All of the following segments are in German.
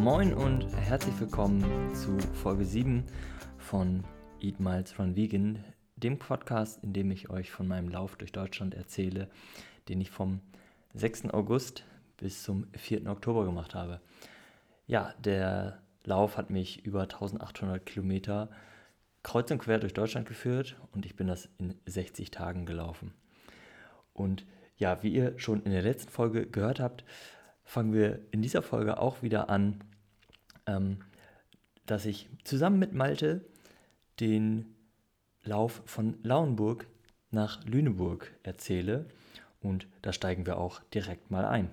Moin und herzlich willkommen zu Folge 7 von Eat Miles Run Vegan, dem Podcast, in dem ich euch von meinem Lauf durch Deutschland erzähle, den ich vom 6. August bis zum 4. Oktober gemacht habe. Ja, der Lauf hat mich über 1800 Kilometer kreuz und quer durch Deutschland geführt und ich bin das in 60 Tagen gelaufen. Und ja, wie ihr schon in der letzten Folge gehört habt, fangen wir in dieser Folge auch wieder an, ähm, dass ich zusammen mit Malte den Lauf von Lauenburg nach Lüneburg erzähle. Und da steigen wir auch direkt mal ein.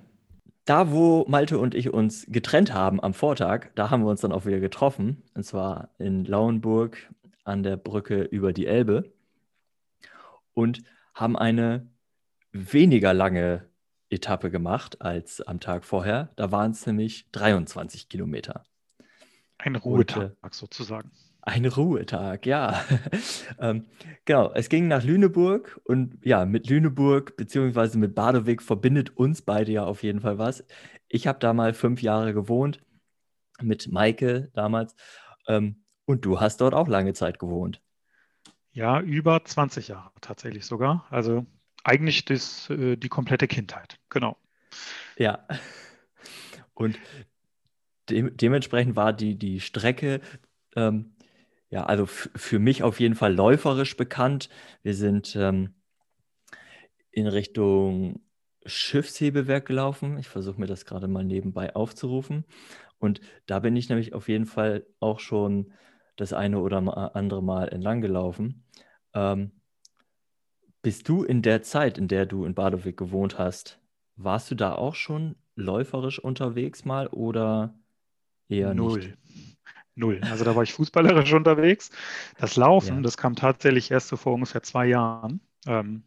Da, wo Malte und ich uns getrennt haben am Vortag, da haben wir uns dann auch wieder getroffen. Und zwar in Lauenburg an der Brücke über die Elbe. Und haben eine weniger lange Etappe gemacht als am Tag vorher. Da waren es nämlich 23 Kilometer. Ein Ruhetag und, sozusagen. Ein Ruhetag, ja. ähm, genau, es ging nach Lüneburg und ja, mit Lüneburg bzw. mit Badeweg verbindet uns beide ja auf jeden Fall was. Ich habe da mal fünf Jahre gewohnt mit Maike damals ähm, und du hast dort auch lange Zeit gewohnt. Ja, über 20 Jahre tatsächlich sogar. Also eigentlich das, äh, die komplette Kindheit, genau. Ja. Und de dementsprechend war die, die Strecke, ähm, ja, also für mich auf jeden Fall läuferisch bekannt. Wir sind ähm, in Richtung Schiffshebewerk gelaufen. Ich versuche mir das gerade mal nebenbei aufzurufen. Und da bin ich nämlich auf jeden Fall auch schon das eine oder andere Mal entlang gelaufen. Ähm, bist du in der Zeit, in der du in Badewig gewohnt hast, warst du da auch schon läuferisch unterwegs mal oder eher Null. nicht? Null. Also da war ich fußballerisch unterwegs. Das Laufen, ja. das kam tatsächlich erst so vor ungefähr zwei Jahren. Ähm,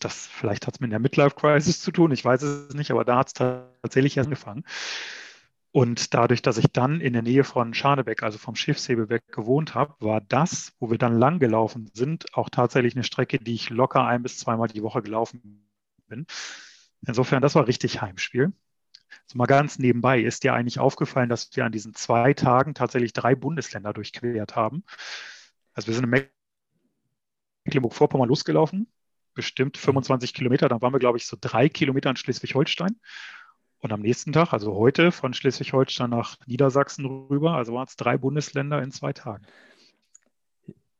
das vielleicht hat es mit der Midlife Crisis zu tun, ich weiß es nicht, aber da hat es tatsächlich erst angefangen. Und dadurch, dass ich dann in der Nähe von Schanebeck, also vom Schiffshebewerk gewohnt habe, war das, wo wir dann lang gelaufen sind, auch tatsächlich eine Strecke, die ich locker ein bis zweimal die Woche gelaufen bin. Insofern, das war richtig Heimspiel. So mal ganz nebenbei ist dir eigentlich aufgefallen, dass wir an diesen zwei Tagen tatsächlich drei Bundesländer durchquert haben. Also wir sind in Mecklenburg-Vorpommern losgelaufen, bestimmt 25 Kilometer. Dann waren wir, glaube ich, so drei Kilometer in Schleswig-Holstein. Und am nächsten Tag, also heute, von Schleswig-Holstein nach Niedersachsen rüber, also waren es drei Bundesländer in zwei Tagen.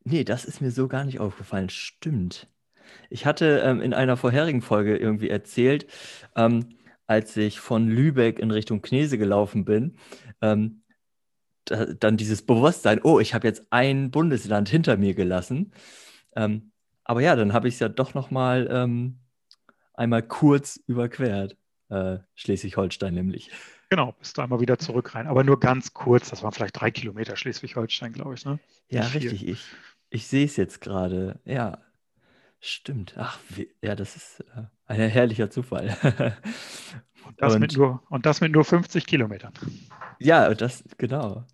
Nee, das ist mir so gar nicht aufgefallen. Stimmt. Ich hatte ähm, in einer vorherigen Folge irgendwie erzählt, ähm, als ich von Lübeck in Richtung Knese gelaufen bin, ähm, da, dann dieses Bewusstsein, oh, ich habe jetzt ein Bundesland hinter mir gelassen. Ähm, aber ja, dann habe ich es ja doch noch mal ähm, einmal kurz überquert äh, Schleswig-Holstein nämlich. Genau, bist du einmal wieder zurück rein. Aber nur ganz kurz, das waren vielleicht drei Kilometer Schleswig-Holstein, glaube ich. Ne? Ja, richtig. Ich, ich sehe es jetzt gerade. Ja, stimmt. Ach, ja, das ist äh, ein herrlicher Zufall. und, das und, mit nur, und das mit nur 50 Kilometern. Ja, das, genau.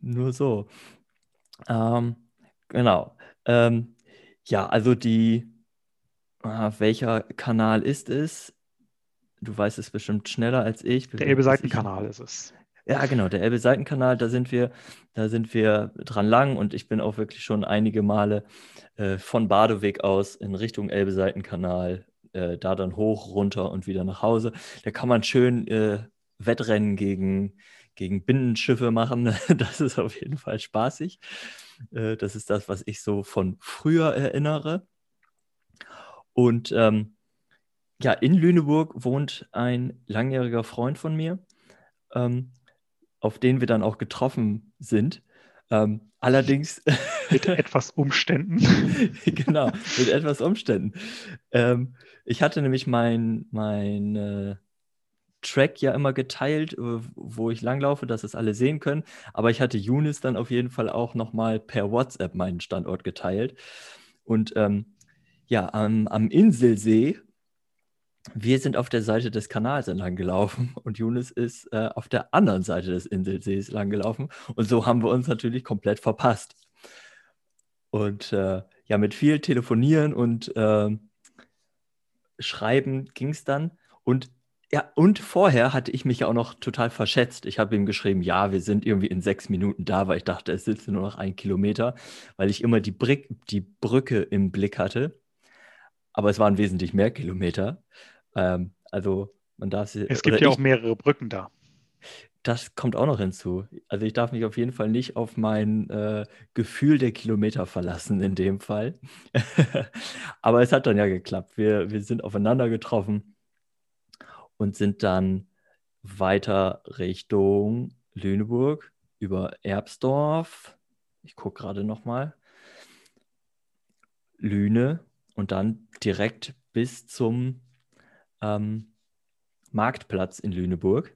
Nur so. Ähm, genau. Ähm, ja, also die, äh, welcher Kanal ist es? du weißt es bestimmt schneller als ich. Der Elbe-Seitenkanal ist es. Ja, genau, der Elbe-Seitenkanal, da sind wir, da sind wir dran lang und ich bin auch wirklich schon einige Male äh, von Badeweg aus in Richtung Elbe-Seitenkanal, äh, da dann hoch, runter und wieder nach Hause. Da kann man schön äh, Wettrennen gegen, gegen Binnenschiffe machen. Das ist auf jeden Fall spaßig. Äh, das ist das, was ich so von früher erinnere. Und ähm, ja, in Lüneburg wohnt ein langjähriger Freund von mir, ähm, auf den wir dann auch getroffen sind. Ähm, allerdings. Mit etwas Umständen. genau, mit etwas Umständen. Ähm, ich hatte nämlich mein, mein äh, Track ja immer geteilt, äh, wo ich langlaufe, dass es alle sehen können. Aber ich hatte Younes dann auf jeden Fall auch nochmal per WhatsApp meinen Standort geteilt. Und ähm, ja, am, am Inselsee wir sind auf der Seite des Kanals entlang gelaufen und Younes ist äh, auf der anderen Seite des Inselsees lang gelaufen. Und so haben wir uns natürlich komplett verpasst. Und äh, ja, mit viel Telefonieren und äh, Schreiben ging es dann. Und Ja, und vorher hatte ich mich auch noch total verschätzt. Ich habe ihm geschrieben, ja, wir sind irgendwie in sechs Minuten da, weil ich dachte, es sitzt nur noch ein Kilometer, weil ich immer die, Brick, die Brücke im Blick hatte. Aber es waren wesentlich mehr Kilometer. Ähm, also man darf sie. Es gibt ja auch mehrere Brücken da. Das kommt auch noch hinzu. Also ich darf mich auf jeden Fall nicht auf mein äh, Gefühl der Kilometer verlassen in dem Fall. Aber es hat dann ja geklappt. Wir, wir sind aufeinander getroffen und sind dann weiter Richtung Lüneburg über Erbsdorf. Ich gucke gerade nochmal. Lüne und dann direkt bis zum ähm, Marktplatz in Lüneburg,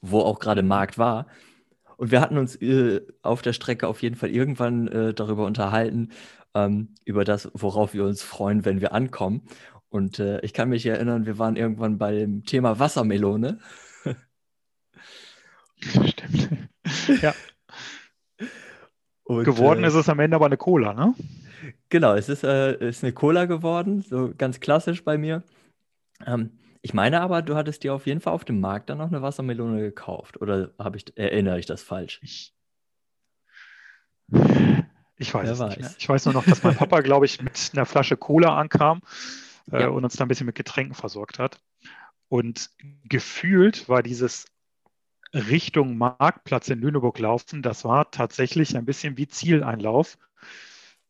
wo auch gerade Markt war. Und wir hatten uns äh, auf der Strecke auf jeden Fall irgendwann äh, darüber unterhalten, ähm, über das, worauf wir uns freuen, wenn wir ankommen. Und äh, ich kann mich erinnern, wir waren irgendwann beim Thema Wassermelone. Stimmt. ja. Und, geworden äh, ist es am Ende aber eine Cola, ne? Genau, es ist, äh, ist eine Cola geworden, so ganz klassisch bei mir. Ähm, ich meine aber, du hattest dir auf jeden Fall auf dem Markt dann noch eine Wassermelone gekauft. Oder ich, erinnere ich das falsch? Ich, ich weiß Wer es weiß. nicht mehr. Ich weiß nur noch, dass mein Papa, glaube ich, mit einer Flasche Cola ankam äh, ja. und uns da ein bisschen mit Getränken versorgt hat. Und gefühlt war dieses Richtung Marktplatz in Lüneburg laufen, das war tatsächlich ein bisschen wie Zieleinlauf.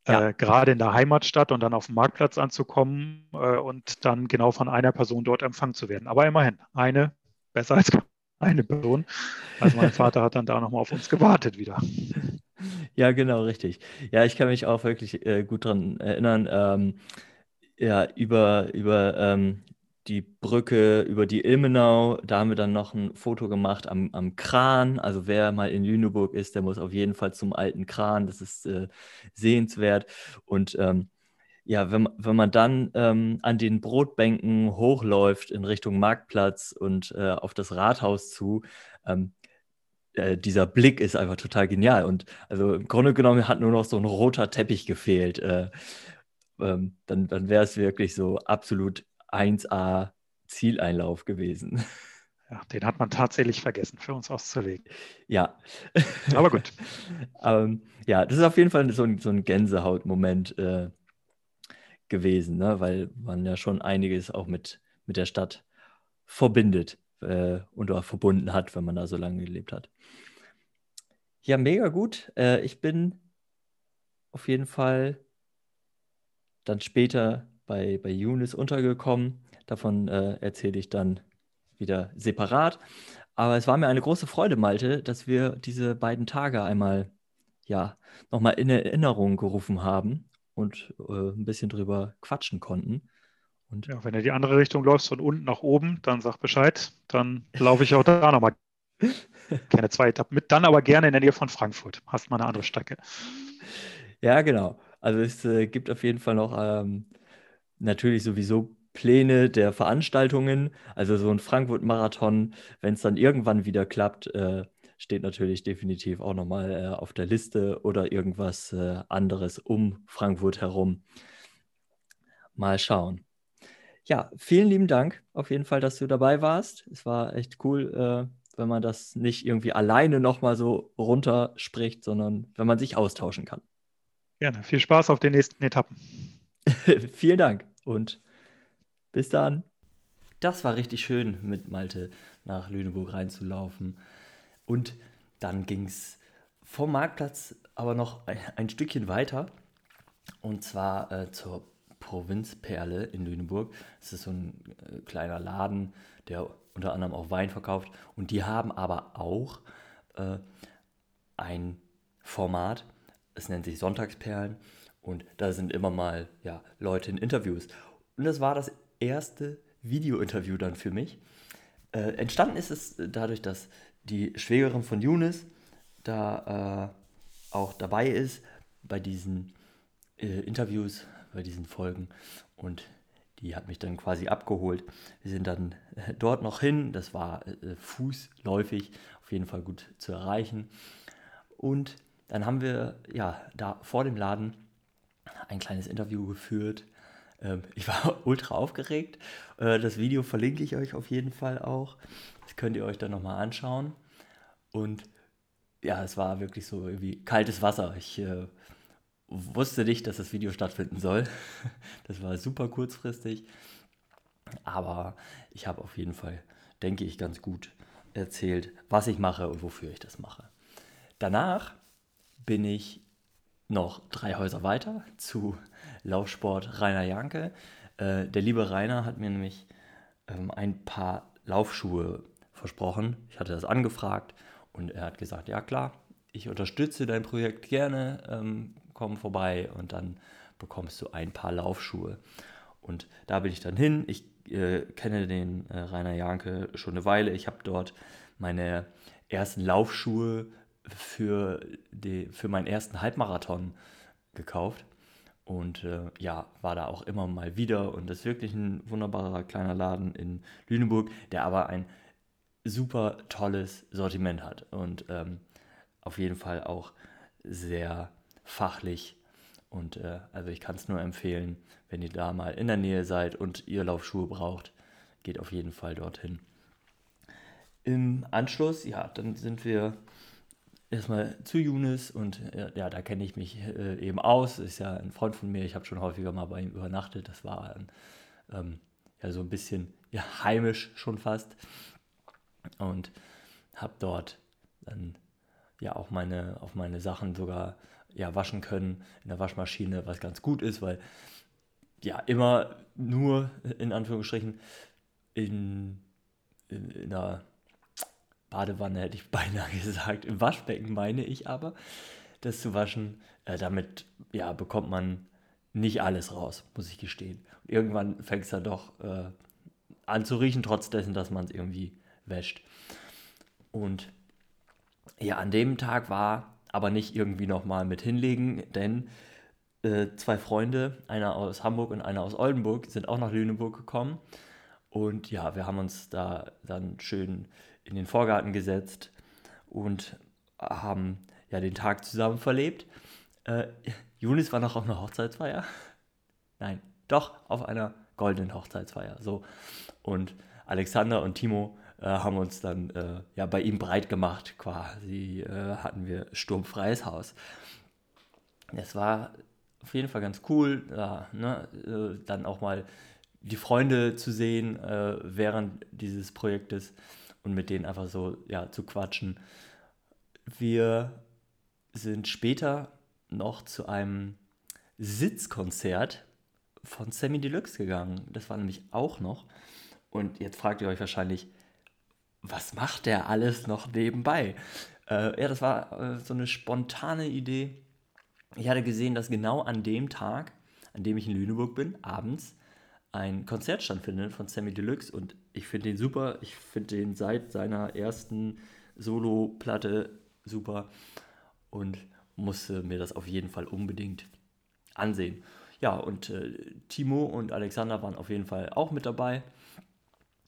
Ja. Äh, gerade in der Heimatstadt und dann auf dem Marktplatz anzukommen äh, und dann genau von einer Person dort empfangen zu werden. Aber immerhin, eine besser als eine Person. Also mein Vater hat dann da nochmal auf uns gewartet wieder. Ja, genau, richtig. Ja, ich kann mich auch wirklich äh, gut daran erinnern. Ähm, ja, über, über ähm, die Brücke, über die Ilmenau, da haben wir dann noch ein Foto gemacht am, am Kran. Also wer mal in Lüneburg ist, der muss auf jeden Fall zum alten Kran. Das ist äh, sehenswert. Und ähm, ja, wenn, wenn man dann ähm, an den Brotbänken hochläuft in Richtung Marktplatz und äh, auf das Rathaus zu, ähm, äh, dieser Blick ist einfach total genial. Und also im Grunde genommen hat nur noch so ein roter Teppich gefehlt. Äh, ähm, dann, dann wäre es wirklich so absolut 1A Zieleinlauf gewesen. Ja, den hat man tatsächlich vergessen, für uns auszulegen. Ja. Aber gut. ähm, ja, das ist auf jeden Fall so ein, so ein Gänsehautmoment äh, gewesen, ne? weil man ja schon einiges auch mit, mit der Stadt verbindet äh, und auch verbunden hat, wenn man da so lange gelebt hat. Ja, mega gut. Äh, ich bin auf jeden Fall dann später bei, bei Younes untergekommen. Davon äh, erzähle ich dann wieder separat. Aber es war mir eine große Freude, Malte, dass wir diese beiden Tage einmal ja nochmal in Erinnerung gerufen haben und äh, ein bisschen drüber quatschen konnten. Und ja, wenn du die andere Richtung läufst, von unten nach oben, dann sag Bescheid. Dann laufe ich auch da nochmal keine zwei Etappen mit. Dann aber gerne in der Nähe von Frankfurt. Hast mal eine andere Strecke. Ja, genau. Also es äh, gibt auf jeden Fall noch ähm, natürlich sowieso Pläne der Veranstaltungen. Also so ein Frankfurt-Marathon, wenn es dann irgendwann wieder klappt, äh, steht natürlich definitiv auch nochmal äh, auf der Liste oder irgendwas äh, anderes um Frankfurt herum. Mal schauen. Ja, vielen lieben Dank auf jeden Fall, dass du dabei warst. Es war echt cool, äh, wenn man das nicht irgendwie alleine nochmal so runterspricht, sondern wenn man sich austauschen kann. Gerne. Viel Spaß auf den nächsten Etappen. Vielen Dank und bis dann. Das war richtig schön, mit Malte nach Lüneburg reinzulaufen. Und dann ging es vom Marktplatz aber noch ein, Stückchen weiter. Und zwar äh, zur Provinzperle in Lüneburg. Es ist so ein äh, kleiner Laden, der unter anderem auch Wein verkauft. Und die haben aber auch äh, ein Format, es nennt sich Sonntagsperlen. Und da sind immer mal ja, Leute in Interviews. Und das war das erste Video-Interview dann für mich. Äh, entstanden ist es dadurch, dass die Schwägerin von Younes da äh, auch dabei ist bei diesen äh, Interviews, bei diesen Folgen. Und die hat mich dann quasi abgeholt. Wir sind dann äh, dort noch hin. Das war äh, fußläufig auf jeden Fall gut zu erreichen. Und dann haben wir ja da vor dem Laden ein kleines Interview geführt Ähm, ich war ultra aufgeregt. Äh, das Video verlinke ich euch auf jeden Fall auch. Das könnt ihr euch dann nochmal anschauen. Und ja, es war wirklich so irgendwie kaltes Wasser. Ich äh, wusste nicht, dass das Video stattfinden soll. Das war super kurzfristig. Aber ich habe auf jeden Fall, denke ich, ganz gut erzählt, was ich mache und wofür ich das mache. Danach bin ich noch drei Häuser weiter zu Laufsport Rainer Janke. Äh, der liebe Rainer hat mir nämlich ähm, ein paar Laufschuhe versprochen. Ich hatte das angefragt und er hat gesagt, ja klar, ich unterstütze dein Projekt gerne, ähm, komm vorbei und dann bekommst du ein paar Laufschuhe. Und da bin ich dann hin. Ich äh, kenne den äh, Rainer Janke schon eine Weile. Ich habe dort meine ersten Laufschuhe für, die, für meinen ersten Halbmarathon gekauft. Und äh, ja, war da auch immer mal wieder. Und das ist wirklich ein wunderbarer kleiner Laden in Lüneburg, der aber ein super tolles Sortiment hat. Und ähm, auf jeden Fall auch sehr fachlich. Und äh, also ich kann es nur empfehlen, wenn ihr da mal in der Nähe seid und ihr Laufschuhe braucht, geht auf jeden Fall dorthin. Im Anschluss, ja, dann sind wir erstmal zu Younes und ja, da kenne ich mich äh, eben aus. Ist ja ein Freund von mir, ich habe schon häufiger mal bei ihm übernachtet. Das war ähm, ja so ein bisschen ja, heimisch schon fast. Und habe dort dann ja auch meine, auf meine Sachen sogar ja, waschen können in der Waschmaschine, was ganz gut ist, weil ja immer nur in Anführungsstrichen in, in, in einer Badewanne hätte ich beinahe gesagt. Im Waschbecken meine ich aber, das zu waschen. Äh, damit ja, bekommt man nicht alles raus, muss ich gestehen. Und irgendwann fängt es dann doch äh, an zu riechen, trotz dessen, dass man es irgendwie wäscht. Und ja, an dem Tag war aber nicht irgendwie nochmal mit hinlegen, denn äh, zwei Freunde, einer aus Hamburg und einer aus Oldenburg, sind auch nach Lüneburg gekommen. Und ja, wir haben uns da dann schön in den Vorgarten gesetzt und haben ja den Tag zusammen verlebt. Äh, Junis war noch auf einer Hochzeitsfeier. Nein, doch auf einer goldenen Hochzeitsfeier. So. Und Alexander und Timo äh, haben uns dann äh, ja bei ihm breit gemacht. Quasi äh, hatten wir sturmfreies Haus. Es war auf jeden Fall ganz cool, ja, ne, äh, dann auch mal die Freunde zu sehen äh, während dieses Projektes und mit denen einfach so ja, zu quatschen. Wir sind später noch zu einem Sitzkonzert von Sammy Deluxe gegangen. Das war nämlich auch noch. Und jetzt fragt ihr euch wahrscheinlich, was macht der alles noch nebenbei? Äh, ja, das war äh, so eine spontane Idee. Ich hatte gesehen, dass genau an dem Tag, an dem ich in Lüneburg bin, abends, ein Konzert stattfindet von Sammy Deluxe und ich finde den super. Ich finde den seit seiner ersten Solo-Platte super und musste mir das auf jeden Fall unbedingt ansehen. Ja, und äh, Timo und Alexander waren auf jeden Fall auch mit dabei.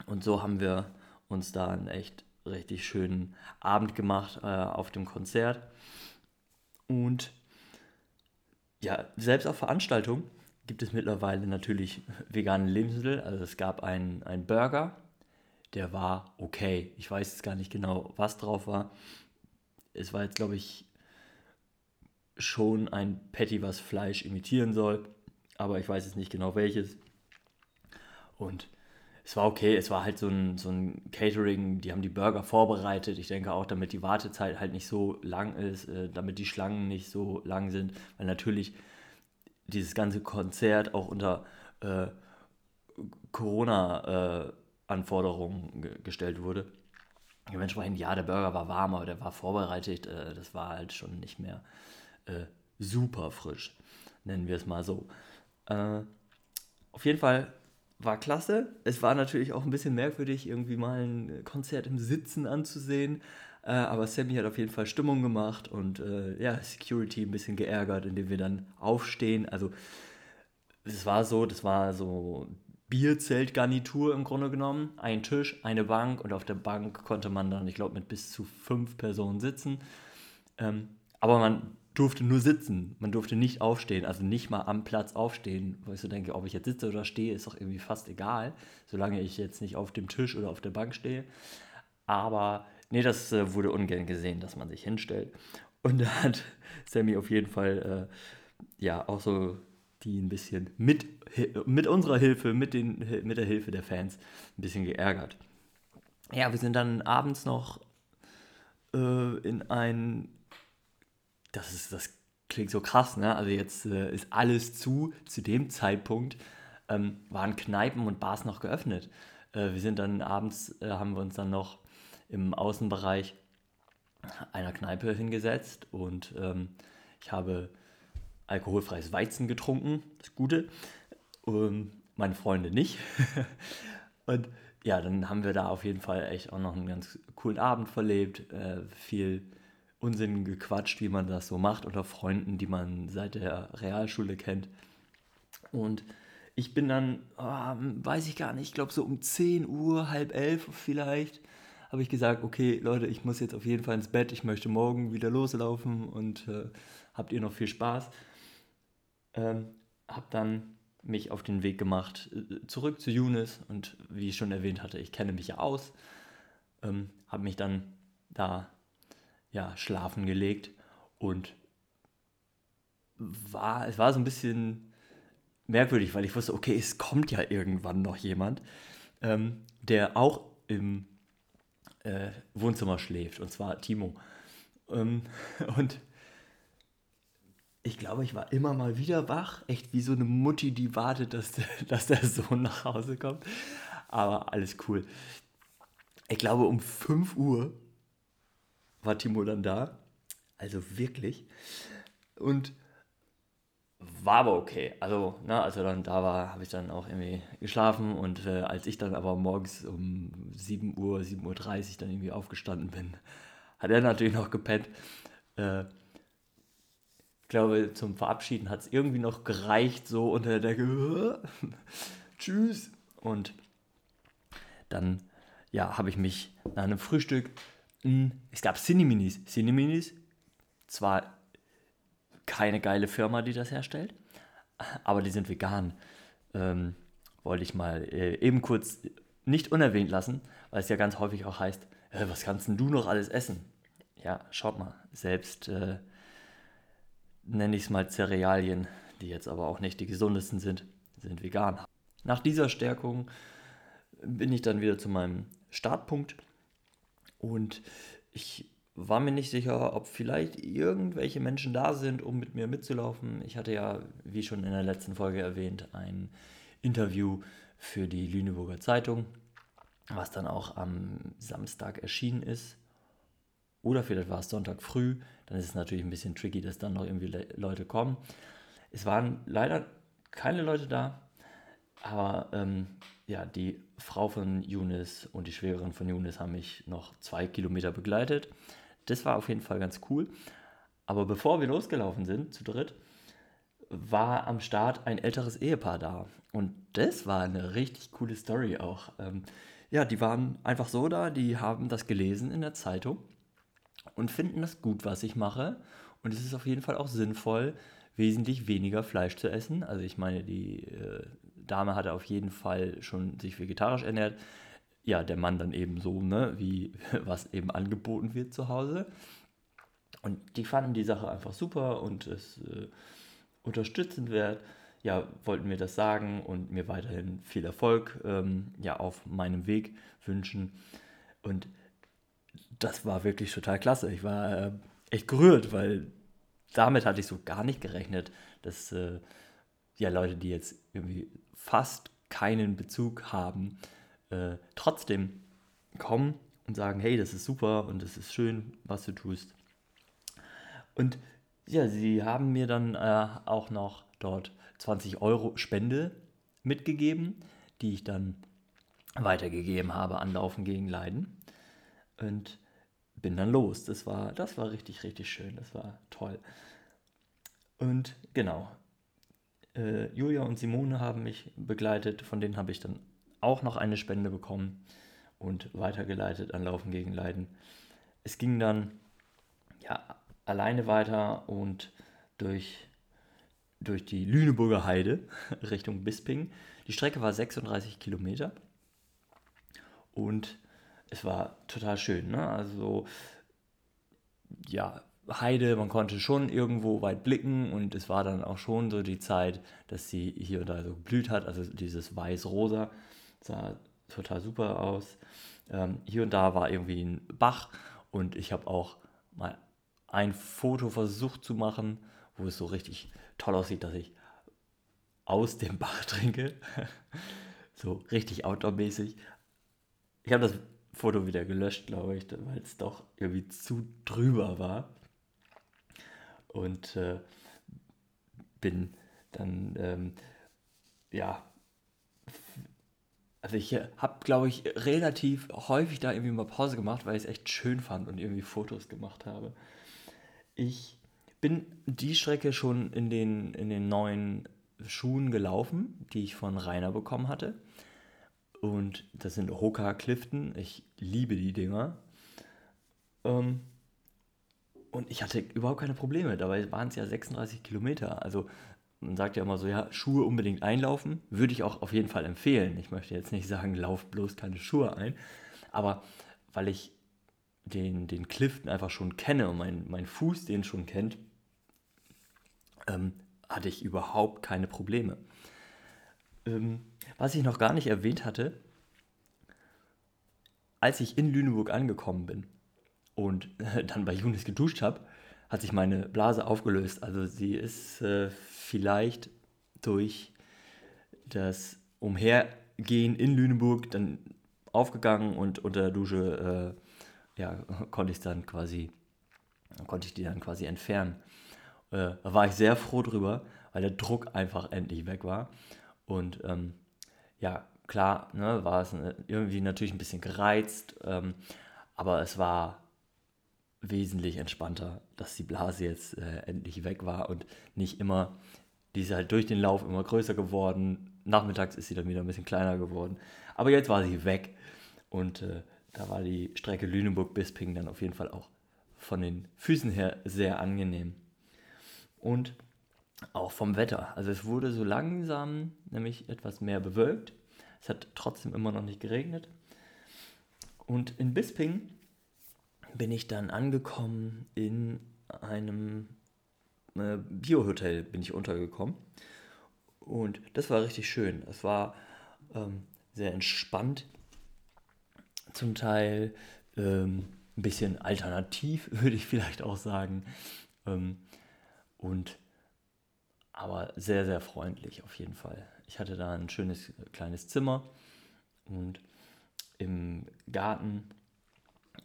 Und so haben wir uns da einen echt richtig schönen Abend gemacht äh, auf dem Konzert. Und ja, selbst auf Veranstaltungen gibt es mittlerweile natürlich vegane Lebensmittel. Also es gab einen, einen Burger, der war okay. Ich weiß jetzt gar nicht genau, was drauf war. Es war jetzt, glaube ich, schon ein Patty, was Fleisch imitieren soll. Aber ich weiß jetzt nicht genau welches. Und es war okay, es war halt so ein, so ein Catering, die haben die Burger vorbereitet. Ich denke auch, damit die Wartezeit halt nicht so lang ist, äh, damit die Schlangen nicht so lang sind, weil natürlich dieses ganze Konzert auch unter äh, Corona-Anforderungen äh, gestellt wurde. Dementsprechend, ja, der Burger war warm, aber der war vorbereitet. Äh, das war halt schon nicht mehr äh, super frisch, nennen wir es mal so. Äh, auf jeden Fall war klasse. Es war natürlich auch ein bisschen merkwürdig, irgendwie mal ein Konzert im Sitzen anzusehen. Äh, aber Sammy hat auf jeden Fall Stimmung gemacht und äh, ja, Security ein bisschen geärgert, indem wir dann aufstehen. Also es war so, das war so Bierzeltgarnitur im Grunde genommen. Ein Tisch, eine Bank und auf der Bank konnte man dann, ich glaube, mit bis zu fünf Personen sitzen. Ähm, aber man durfte nur sitzen. Man durfte nicht aufstehen, also nicht mal am Platz aufstehen. Wo ich so denke, ob ich jetzt sitze oder stehe, ist doch irgendwie fast egal, solange ich jetzt nicht auf dem Tisch oder auf der Bank stehe. Aber nee, das äh, wurde ungern gesehen, dass man sich hinstellt. Und da hat Sammy auf jeden Fall äh, ja auch so die ein bisschen mit, mit unserer Hilfe, mit, den, mit der Hilfe der Fans ein bisschen geärgert. Ja, wir sind dann abends noch äh, in ein, das ist, das klingt so krass, ne? Also jetzt äh, ist alles zu. Zu dem Zeitpunkt ähm, waren Kneipen und Bars noch geöffnet. Äh, wir sind dann abends, äh, haben wir uns dann noch im Außenbereich einer Kneipe hingesetzt und ähm, ich habe alkoholfreies Weizen getrunken, das Gute. Und meine Freunde nicht. und ja, dann haben wir da auf jeden Fall echt auch noch einen ganz coolen Abend verlebt, äh, viel Unsinn gequatscht, wie man das so macht, unter Freunden, die man seit der Realschule kennt. Und ich bin dann, oh, weiß ich gar nicht, ich glaube so um 10 Uhr, halb elf vielleicht, habe ich gesagt, okay Leute, ich muss jetzt auf jeden Fall ins Bett, ich möchte morgen wieder loslaufen und äh, habt ihr noch viel Spaß. Ähm, habe dann mich auf den Weg gemacht äh, zurück zu Younes und wie ich schon erwähnt hatte, ich kenne mich ja aus, ähm, habe mich dann da ja schlafen gelegt und war es war so ein bisschen merkwürdig, weil ich wusste, okay, es kommt ja irgendwann noch jemand, ähm, der auch im äh, Wohnzimmer schläft und zwar Timo ähm, und ich glaube, ich war immer mal wieder wach. Echt wie so eine Mutti, die wartet, dass, dass der Sohn nach Hause kommt. Aber alles cool. Ich glaube, um 5 Uhr war Timo dann da. Also wirklich. Und war aber okay. Also, na, als er dann da war, habe ich dann auch irgendwie geschlafen. Und äh, als ich dann aber morgens um 7 Uhr, 7.30 Uhr dann irgendwie aufgestanden bin, hat er natürlich noch gepennt. Äh, glaube, zum Verabschieden hat es irgendwie noch gereicht, so unter der Decke. Tschüss. Und dann, ja, habe ich mich nach einem Frühstück, mh, hm, es gab Cineminis. Cineminis, zwar keine geile Firma, die das herstellt, aber die sind vegan. Ähm, wollte ich mal äh, eben kurz nicht unerwähnt lassen, weil es ja ganz häufig auch heißt, äh, was kannst denn du noch alles essen? Ja, schaut mal, selbst äh, nenne ich es mal Cerealien, die jetzt aber auch nicht die gesundesten sind, sind vegan. Nach dieser Stärkung bin ich dann wieder zu meinem Startpunkt und ich war mir nicht sicher, ob vielleicht irgendwelche Menschen da sind, um mit mir mitzulaufen. Ich hatte ja, wie schon in der letzten Folge erwähnt, ein Interview für die Lüneburger Zeitung, was dann auch am Samstag erschienen ist. Oder vielleicht war es Sonntag früh dann ist es natürlich ein bisschen tricky, dass dann noch irgendwie Le Leute kommen. Es waren leider keine Leute da, aber ähm, ja, die Frau von Younes und die Schwägerin von Younes haben mich noch zwei Kilometer begleitet. Das war auf jeden Fall ganz cool. Aber bevor wir losgelaufen sind, zu dritt, war am Start ein älteres Ehepaar da. Und das war eine richtig coole Story auch. Ähm, ja, die waren einfach so da, die haben das gelesen in der Zeitung und finden das gut, was ich mache. Und es ist auf jeden Fall auch sinnvoll, wesentlich weniger Fleisch zu essen. Also ich meine, die äh, Dame hatte auf jeden Fall schon sich vegetarisch ernährt. Ja, der Mann dann eben so, ne, wie was eben angeboten wird zu Hause. Und die fanden die Sache einfach super und es äh, unterstützend wert. Ja, wollten mir das sagen und mir weiterhin viel Erfolg ähm, ja, auf meinem Weg wünschen. Und das war wirklich total klasse. Ich war äh, echt gerührt, weil damit hatte ich so gar nicht gerechnet, dass äh, ja Leute, die jetzt irgendwie fast keinen Bezug haben, äh, trotzdem kommen und sagen, hey, das ist super und das ist schön, was du tust. Und ja, sie haben mir dann äh, auch noch dort 20 Euro Spende mitgegeben, die ich dann weitergegeben habe an Laufen gegen Leiden. Und bin dann los. Das war, das war richtig, richtig schön. Das war toll. Und genau, äh, Julia und Simone haben mich begleitet. Von denen habe ich dann auch noch eine Spende bekommen und weitergeleitet an Laufen gegen Leiden. Es ging dann, ja, alleine weiter und durch, durch die Lüneburger Heide Richtung Bisping. Die Strecke war 36 Kilometer und es war total schön. Ne? Also ja, Heide, man konnte schon irgendwo weit blicken und es war dann auch schon so die Zeit, dass sie hier und da so geblüht hat. Also dieses weiß-rosa sah total super aus. Ähm, hier und da war irgendwie ein Bach und ich habe auch mal ein Foto versucht zu machen, wo es so richtig toll aussieht, dass ich aus dem Bach trinke. so richtig outdoor-mäßig. Ich habe das Foto wieder gelöscht, glaube ich, weil es doch irgendwie zu drüber war. Und äh, bin dann, ähm, ja, also ich habe, glaube ich, relativ häufig da irgendwie mal Pause gemacht, weil ich es echt schön fand und irgendwie Fotos gemacht habe. Ich bin die Strecke schon in den, in den neuen Schuhen gelaufen, die ich von Rainer bekommen hatte. Und das sind Hoka Clifton. Ich liebe die Dinger. Ähm, und ich hatte überhaupt keine Probleme. Dabei waren es ja 36 Kilometer. Also man sagt ja immer so, ja, Schuhe unbedingt einlaufen. Würde ich auch auf jeden Fall empfehlen. Ich möchte jetzt nicht sagen, lauf bloß keine Schuhe ein. Aber weil ich den, den Clifton einfach schon kenne und mein, mein Fuß den schon kennt, ähm, hatte ich überhaupt keine Probleme. Ähm, was ich noch gar nicht erwähnt hatte, als ich in Lüneburg angekommen bin und dann bei Junis geduscht habe, hat sich meine Blase aufgelöst. Also sie ist äh, vielleicht durch das Umhergehen in Lüneburg dann aufgegangen und unter der Dusche äh, ja, konnte ich dann quasi, konnte ich die dann quasi entfernen. Äh, da war ich sehr froh drüber, weil der Druck einfach endlich weg war. Und ähm, ja, klar, ne, war es äh, irgendwie natürlich ein bisschen gereizt, ähm, aber es war wesentlich entspannter, dass die Blase jetzt äh, endlich weg war und nicht immer, die ist halt durch den Lauf immer größer geworden. Nachmittags ist sie dann wieder ein bisschen kleiner geworden. Aber jetzt war sie weg und äh, da war die Strecke Lüneburg-Bisping dann auf jeden Fall auch von den Füßen her sehr angenehm. Und auch vom Wetter. Also es wurde so langsam nämlich etwas mehr bewölkt. Es hat trotzdem immer noch nicht geregnet. Und in Bisping bin ich dann angekommen in einem äh, Biohotel bin ich untergekommen. Und das war richtig schön. Es war ähm, sehr entspannt. Zum Teil ähm, ein bisschen alternativ, würde ich vielleicht auch sagen. Ähm, und aber sehr, sehr freundlich auf jeden Fall. Ich hatte da ein schönes kleines Zimmer und im Garten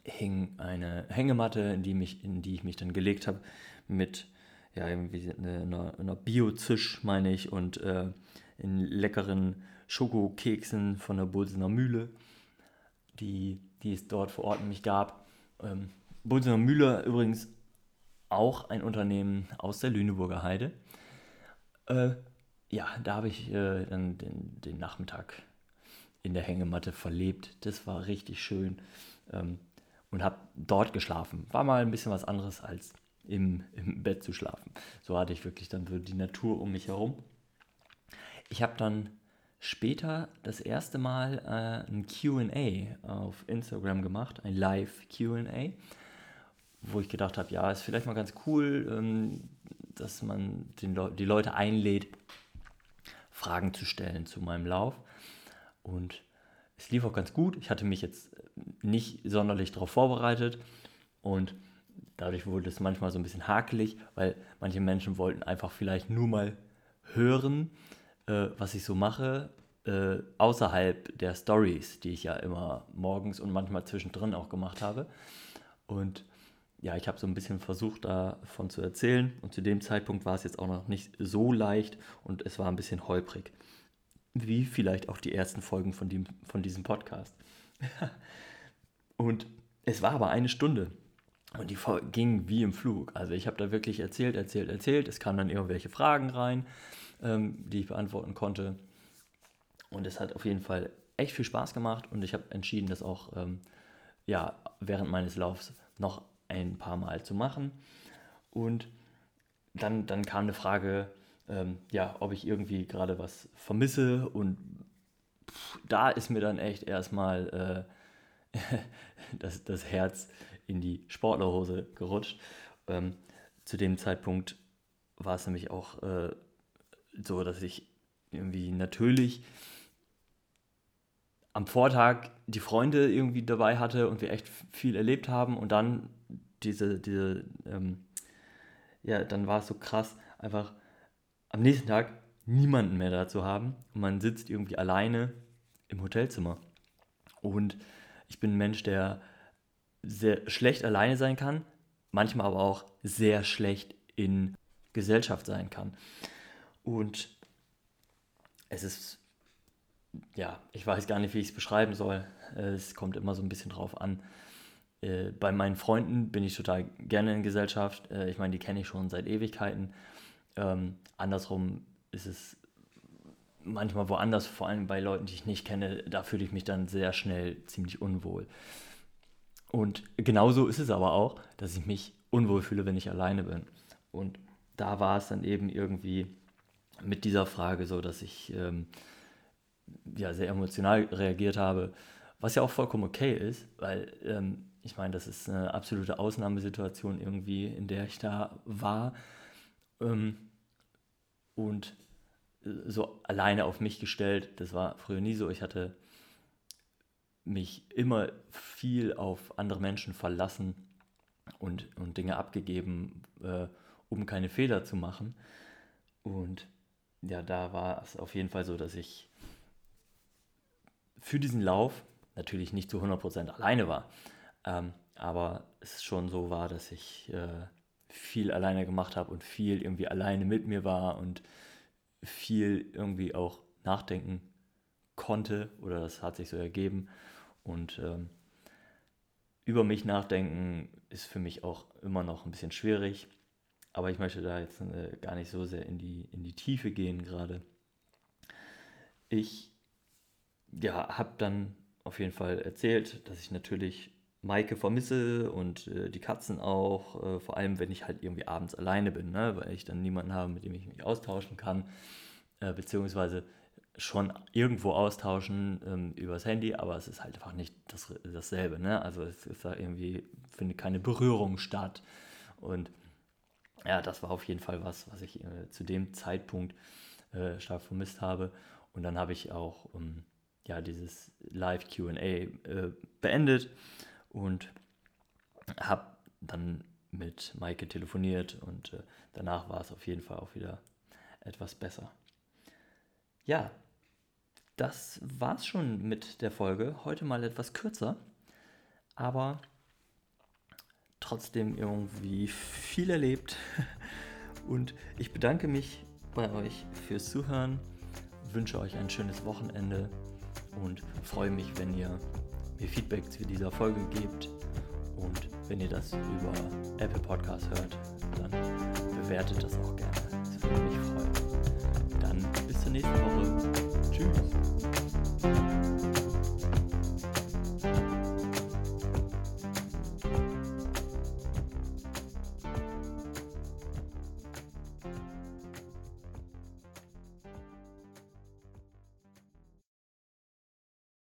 hing eine Hängematte, in die, mich, in die ich mich dann gelegt habe, mit ja, irgendwie einer, einer Bio-Zisch, meine ich, und äh, in leckeren Schokokeksen von der Bulsener Mühle, die, die es dort vor Ort nämlich gab. Ähm, Bulsener Mühle übrigens auch ein Unternehmen aus der Lüneburger Heide. Äh, ja, da habe ich äh, dann den, den, Nachmittag in der Hängematte verlebt. Das war richtig schön. Ähm, und habe dort geschlafen. War mal ein bisschen was anderes als im, im Bett zu schlafen. So hatte ich wirklich dann so die Natur um mich herum. Ich habe dann später das erste Mal äh, ein QA auf Instagram gemacht, ein Live-QA, wo ich gedacht habe, ja, ist vielleicht mal ganz cool, ähm, dass man Le die Leute einlädt, Fragen zu stellen zu meinem Lauf. Und es lief auch ganz gut. Ich hatte mich jetzt nicht sonderlich darauf vorbereitet und dadurch wurde es manchmal so ein bisschen hakelig, weil manche Menschen wollten einfach vielleicht nur mal hören, äh, was ich so mache, äh, außerhalb der Stories, die ich ja immer morgens und manchmal zwischendrin auch gemacht habe. Und ja, ich habe so ein bisschen versucht davon zu erzählen und zu dem Zeitpunkt war es jetzt auch noch nicht so leicht und es war ein bisschen holprig. Wie vielleicht auch die ersten Folgen von, dem, von diesem Podcast. und es war aber eine Stunde und die ging wie im Flug. Also ich habe da wirklich erzählt, erzählt, erzählt. Es kamen dann irgendwelche Fragen rein, ähm, die ich beantworten konnte. Und es hat auf jeden Fall echt viel Spaß gemacht und ich habe entschieden, das auch ähm, ja, während meines Laufs noch ein paar Mal zu machen. Und dann, dann kam eine Frage, ähm, ja, ob ich irgendwie gerade was vermisse. Und da ist mir dann echt erstmal äh, das, das Herz in die Sportlerhose gerutscht. Ähm, zu dem Zeitpunkt war es nämlich auch äh, so, dass ich irgendwie natürlich am Vortag die Freunde irgendwie dabei hatte und wir echt viel erlebt haben und dann diese, diese, ähm, ja, dann war es so krass, einfach am nächsten Tag niemanden mehr da zu haben und man sitzt irgendwie alleine im Hotelzimmer. Und ich bin ein Mensch, der sehr schlecht alleine sein kann, manchmal aber auch sehr schlecht in Gesellschaft sein kann. Und es ist ja, ich weiß gar nicht, wie ich es beschreiben soll. Es kommt immer so ein bisschen drauf an. Äh, bei meinen Freunden bin ich total gerne in Gesellschaft. Äh, ich meine, die kenne ich schon seit Ewigkeiten. Ähm, andersrum ist es manchmal woanders, vor allem bei Leuten, die ich nicht kenne, da fühle ich mich dann sehr schnell ziemlich unwohl. Und genauso ist es aber auch, dass ich mich unwohl fühle, wenn ich alleine bin. Und da war es dann eben irgendwie mit dieser Frage so, dass ich ähm, ja, sehr emotional reagiert habe, was ja auch vollkommen okay ist, weil ähm, ich meine, das ist eine absolute Ausnahmesituation irgendwie, in der ich da war ähm, und so alleine auf mich gestellt. Das war früher nie so. Ich hatte mich immer viel auf andere Menschen verlassen und, und Dinge abgegeben, äh, um keine Fehler zu machen. Und ja, da war es auf jeden Fall so, dass ich für diesen Lauf natürlich nicht zu 100% alleine war. Ähm, aber es schon so war, dass ich äh, viel alleine gemacht habe und viel irgendwie alleine mit mir war und viel irgendwie auch nachdenken konnte oder das hat sich so ergeben. Und ähm, über mich nachdenken ist für mich auch immer noch ein bisschen schwierig. Aber ich möchte da jetzt äh, gar nicht so sehr in die, in die Tiefe gehen gerade. Ich ja, habe dann auf jeden Fall erzählt, dass ich natürlich Maike vermisse und äh, die Katzen auch, äh, vor allem wenn ich halt irgendwie abends alleine bin, ne? weil ich dann niemanden habe, mit dem ich mich austauschen kann, äh, beziehungsweise schon irgendwo austauschen ähm, übers Handy, aber es ist halt einfach nicht das, dasselbe. Ne? Also es ist da irgendwie, findet keine Berührung statt. Und ja, das war auf jeden Fall was, was ich äh, zu dem Zeitpunkt äh, stark vermisst habe. Und dann habe ich auch ähm, ja, dieses Live QA äh, beendet und habe dann mit Maike telefoniert und äh, danach war es auf jeden Fall auch wieder etwas besser. Ja, das war's schon mit der Folge. Heute mal etwas kürzer, aber trotzdem irgendwie viel erlebt. Und ich bedanke mich bei euch fürs Zuhören, wünsche euch ein schönes Wochenende und freue mich, wenn ihr mir Feedback zu dieser Folge gebt. Und wenn ihr das über Apple Podcast hört, dann bewertet das auch gerne. Das würde mich freuen. Dann bis zur nächsten Woche. Tschüss.